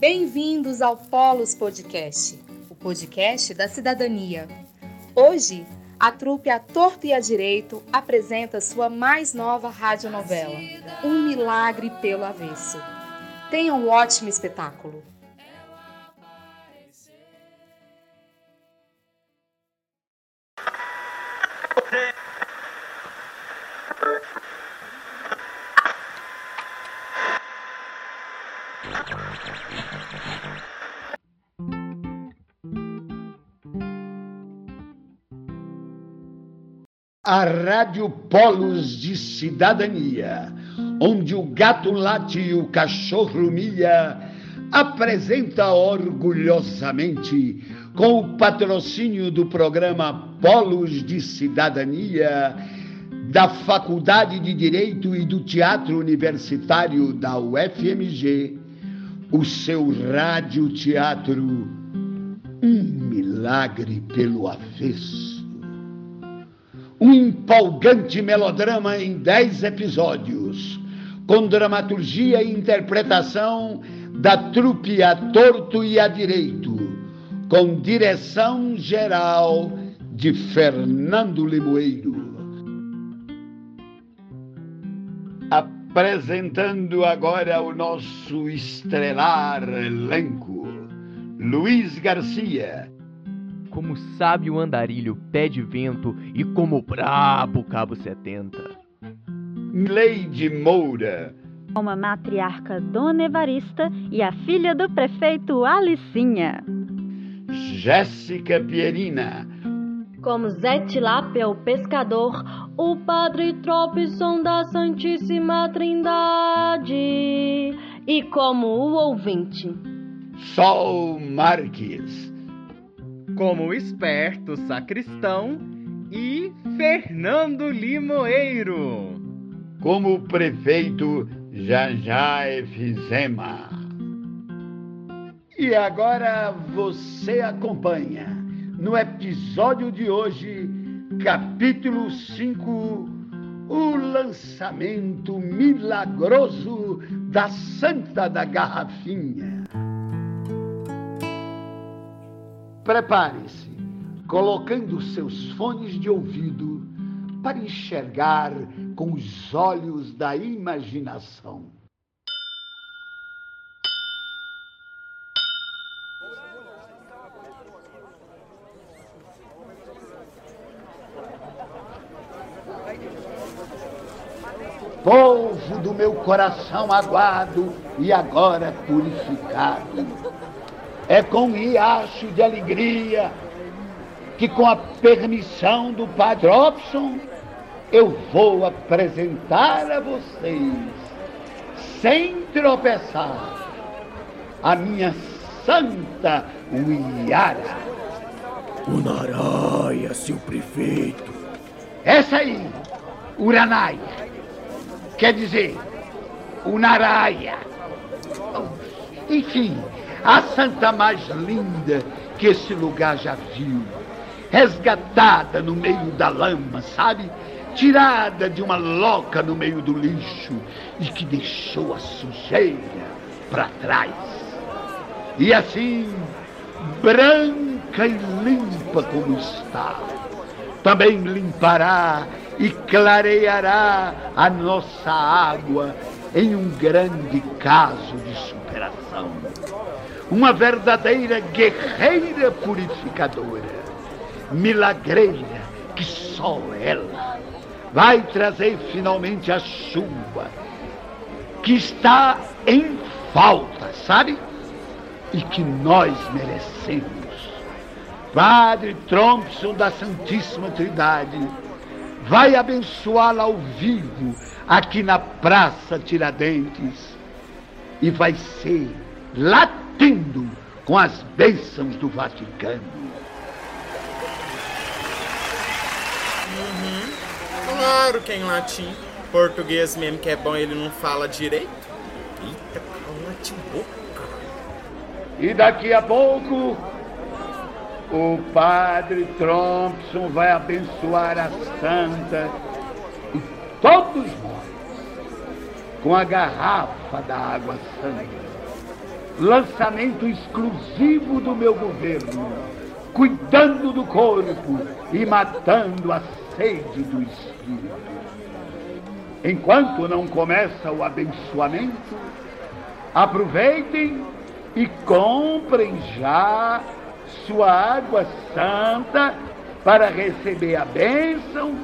Bem-vindos ao Polos Podcast, o podcast da cidadania. Hoje, a trupe A Torto e a Direito apresenta sua mais nova radionovela, Um Milagre pelo Avesso. Tenha um ótimo espetáculo. A Rádio Polos de Cidadania, onde o gato late e o cachorro mia, apresenta orgulhosamente, com o patrocínio do programa Polos de Cidadania, da Faculdade de Direito e do Teatro Universitário da UFMG, o seu rádio-teatro Um Milagre pelo Avesso um empolgante melodrama em dez episódios, com dramaturgia e interpretação da trupe a torto e a direito, com direção geral de Fernando Limoeiro. Apresentando agora o nosso estrelar elenco, Luiz Garcia, como sabe o andarilho pé de vento e como brabo cabo 70. Leide Moura. Uma matriarca Dona Evarista e a filha do prefeito Alicinha. Jéssica Pierina. Como Zé Tilápia, o pescador, o padre Tropson da Santíssima Trindade. E como o ouvinte. Sol Marques como o esperto sacristão e Fernando Limoeiro. Como o prefeito Jajá Efizema. E agora você acompanha no episódio de hoje, capítulo 5, o lançamento milagroso da Santa da Garrafinha. Prepare-se, colocando seus fones de ouvido para enxergar com os olhos da imaginação. Povo do meu coração aguado e agora purificado é com um riacho de alegria que, com a permissão do Padre Robson, eu vou apresentar a vocês, sem tropeçar, a minha santa Uiara. Unaraia, seu prefeito. Essa aí, Uranaia, quer dizer, Unaraia. Enfim, a santa mais linda que esse lugar já viu, resgatada no meio da lama, sabe? Tirada de uma loca no meio do lixo e que deixou a sujeira para trás. E assim, branca e limpa como está, também limpará e clareará a nossa água em um grande caso de superação uma verdadeira guerreira purificadora, milagreira, que só ela vai trazer finalmente a chuva que está em falta, sabe? E que nós merecemos. Padre Thompson da Santíssima Trindade vai abençoá-la ao vivo aqui na Praça Tiradentes e vai ser lá batendo com as bênçãos do Vaticano. Uhum. Claro que é em latim. Português mesmo que é bom ele não fala direito. Eita, cala de boca. E daqui a pouco o padre Thompson vai abençoar a santa e todos nós com a garrafa da água santa lançamento exclusivo do meu governo, cuidando do corpo e matando a sede do espírito. Enquanto não começa o abençoamento, aproveitem e comprem já sua água santa para receber a bênção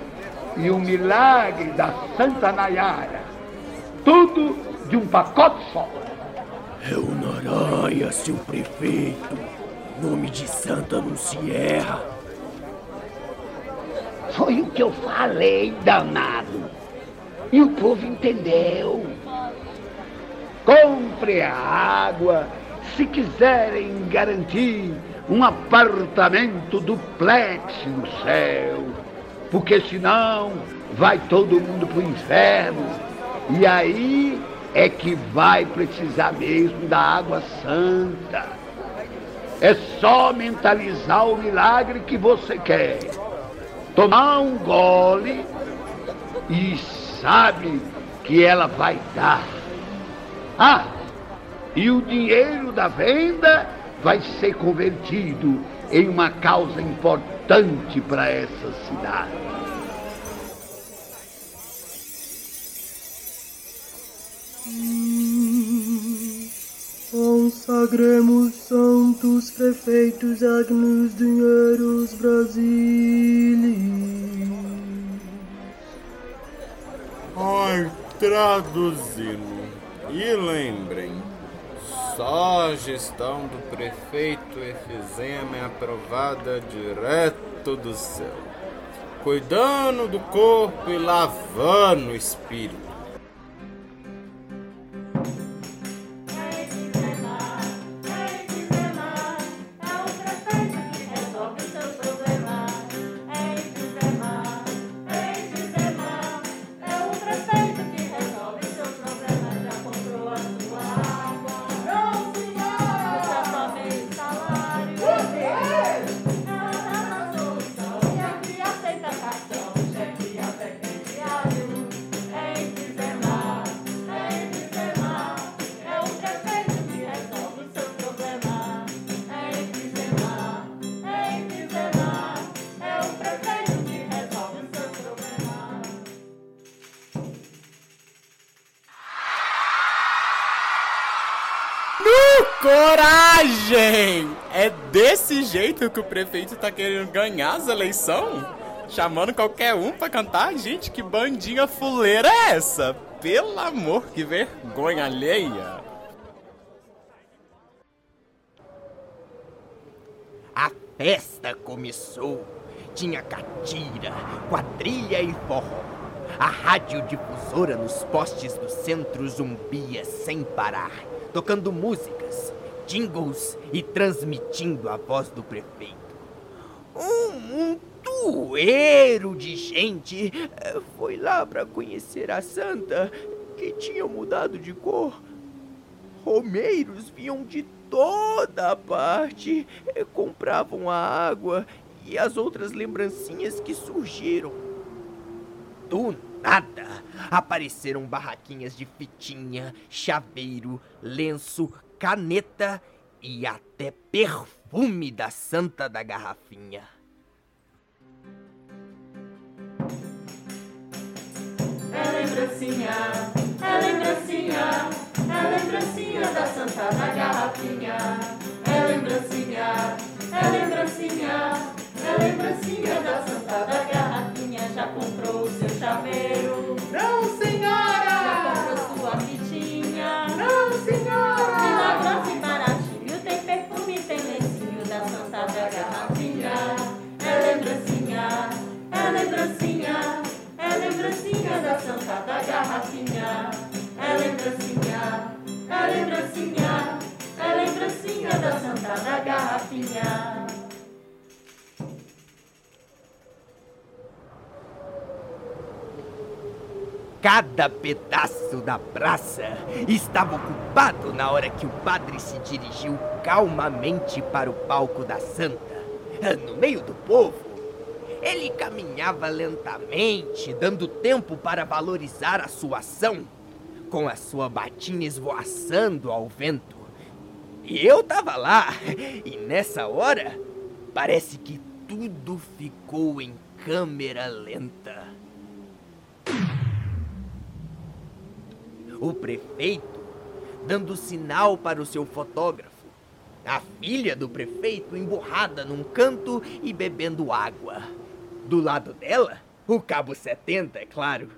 e o milagre da Santa Nayara. Tudo de um pacote só. É o Naranha, seu prefeito. Nome de santa não se erra. Foi o que eu falei, danado. E o povo entendeu. Compre a água se quiserem garantir um apartamento duplex no céu. Porque senão vai todo mundo pro inferno. E aí é que vai precisar mesmo da água santa. É só mentalizar o milagre que você quer. Tomar um gole e sabe que ela vai dar. Ah, e o dinheiro da venda vai ser convertido em uma causa importante para essa cidade. Consagremos santos prefeitos Agnus Dinheiros Brasilis. Ai, traduzindo. E lembrem, só a gestão do prefeito Efizema é aprovada direto do céu, cuidando do corpo e lavando o espírito. Coragem! É desse jeito que o prefeito tá querendo ganhar as eleições? Chamando qualquer um pra cantar? Gente, que bandinha fuleira é essa? Pelo amor, que vergonha alheia! A festa começou. Tinha catira, quadrilha e forró. A radiodifusora nos postes do centro zumbia sem parar, tocando músicas, jingles e transmitindo a voz do prefeito. Um, um tueiro de gente eh, foi lá para conhecer a santa que tinha mudado de cor. Romeiros vinham de toda a parte, eh, compravam a água e as outras lembrancinhas que surgiram. Do nada, apareceram barraquinhas de fitinha, chaveiro, lenço, caneta e até perfume da santa da garrafinha. É lembrancinha, é lembrancinha, é lembrancinha da santa da garrafinha. É lembrancinha, é lembrancinha, Cada pedaço da praça estava ocupado na hora que o padre se dirigiu calmamente para o palco da santa. No meio do povo, ele caminhava lentamente, dando tempo para valorizar a sua ação, com a sua batina esvoaçando ao vento. E eu tava lá, e nessa hora, parece que tudo ficou em câmera lenta. O prefeito dando sinal para o seu fotógrafo. A filha do prefeito emburrada num canto e bebendo água. Do lado dela, o cabo 70, é claro,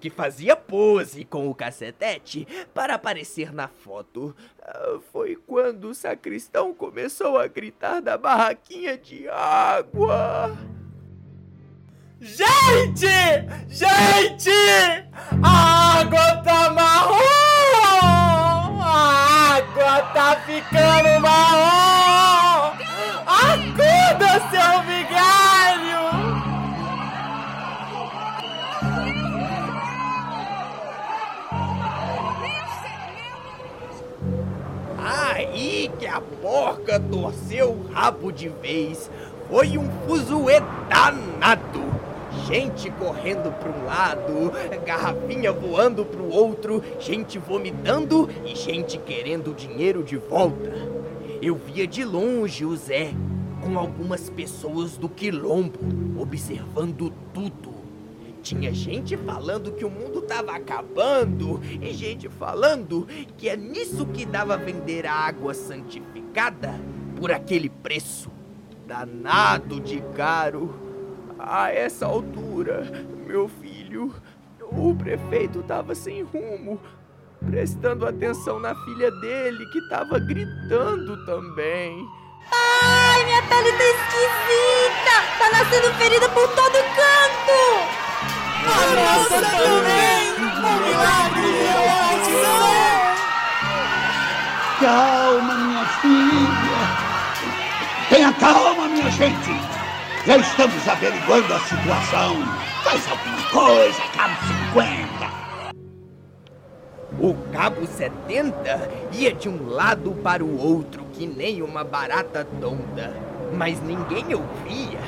que fazia pose com o cacetete para aparecer na foto. Ah, foi quando o sacristão começou a gritar da barraquinha de água. Gente! Gente! A água tá marrom! A água tá ficando marrom! Acuda, seu vigário! Aí que a porca torceu o rabo de vez. Foi um fuzuê danado. Gente correndo para um lado, garrafinha voando para o outro, gente vomitando e gente querendo dinheiro de volta. Eu via de longe o Zé com algumas pessoas do quilombo observando tudo. Tinha gente falando que o mundo tava acabando e gente falando que é nisso que dava vender a água santificada por aquele preço danado de caro. A essa altura, meu filho, o prefeito tava sem rumo, prestando atenção na filha dele que tava gritando também. Ai, minha pele tá esquisita! Tá nascendo ferida por todo canto! A nossa também! Um milagre de Calma, minha filha. Tenha calma, minha gente. Já estamos averiguando a situação. Faz alguma coisa, cabo 50. O cabo 70 ia de um lado para o outro que nem uma barata tonda, mas ninguém ouvia.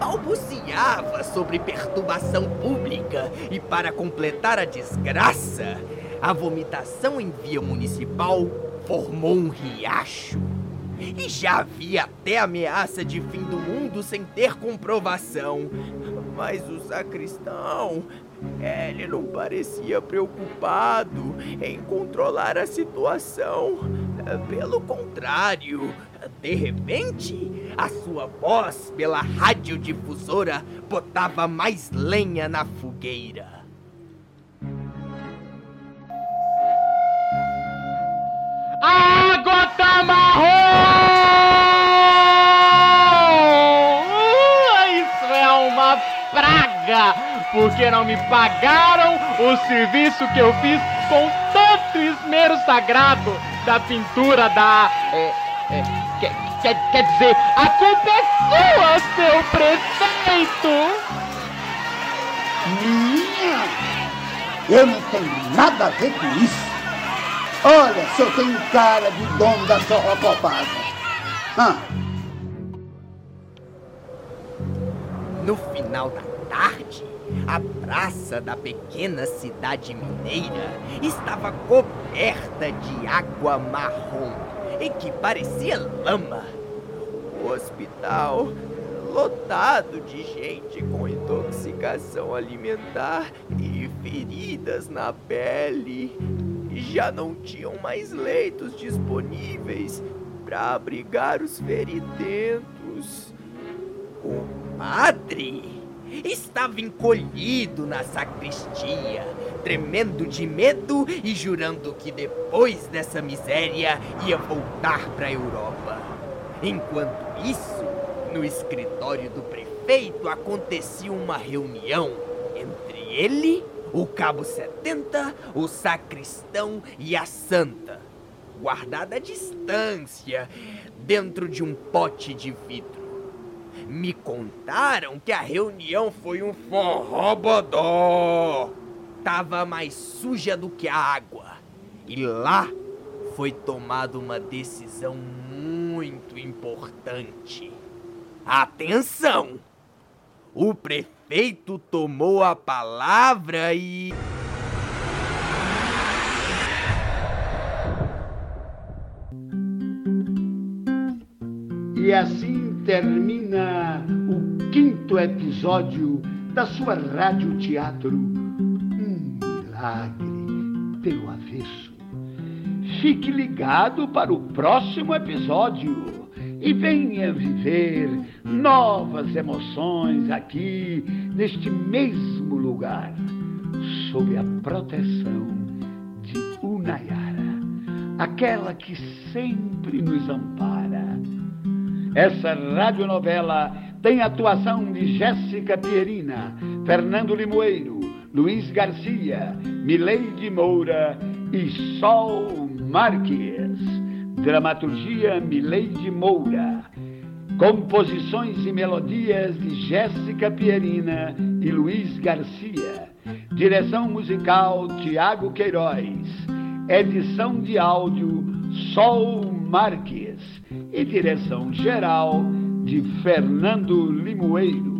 Balbuciava sobre perturbação pública e, para completar a desgraça, a vomitação em via municipal formou um riacho. E já havia até ameaça de fim do mundo sem ter comprovação. Mas o sacristão, ele não parecia preocupado em controlar a situação. Pelo contrário, de repente, a sua voz pela radiodifusora botava mais lenha na fogueira. Praga! Porque não me pagaram o serviço que eu fiz com tanto esmero sagrado da pintura da. É, é, quer, quer, quer dizer, a culpa é sua, seu prefeito! Minha? Eu não tenho nada a ver com isso. Olha, se eu tenho cara de dono da zorra copada. Ah, No final da tarde, a praça da pequena cidade mineira estava coberta de água marrom e que parecia lama. O hospital lotado de gente com intoxicação alimentar e feridas na pele. Já não tinham mais leitos disponíveis para abrigar os feridentos. Padre estava encolhido na sacristia, tremendo de medo e jurando que depois dessa miséria ia voltar para a Europa. Enquanto isso, no escritório do prefeito acontecia uma reunião entre ele, o cabo 70, o sacristão e a santa, guardada à distância, dentro de um pote de vidro. Me contaram que a reunião foi um forrobodó. Tava mais suja do que a água. E lá foi tomada uma decisão muito importante. Atenção! O prefeito tomou a palavra e. E assim termina o quinto episódio da sua Rádio Teatro. Um milagre pelo avesso. Fique ligado para o próximo episódio e venha viver novas emoções aqui, neste mesmo lugar, sob a proteção de Unayara, aquela que sempre nos ampara. Essa radionovela tem atuação de Jéssica Pierina, Fernando Limoeiro, Luiz Garcia, Mileide Moura e Sol Marques. Dramaturgia Mileide Moura. Composições e melodias de Jéssica Pierina e Luiz Garcia. Direção musical Tiago Queiroz. Edição de áudio Sol Marques. E direção geral de Fernando Limoeiro.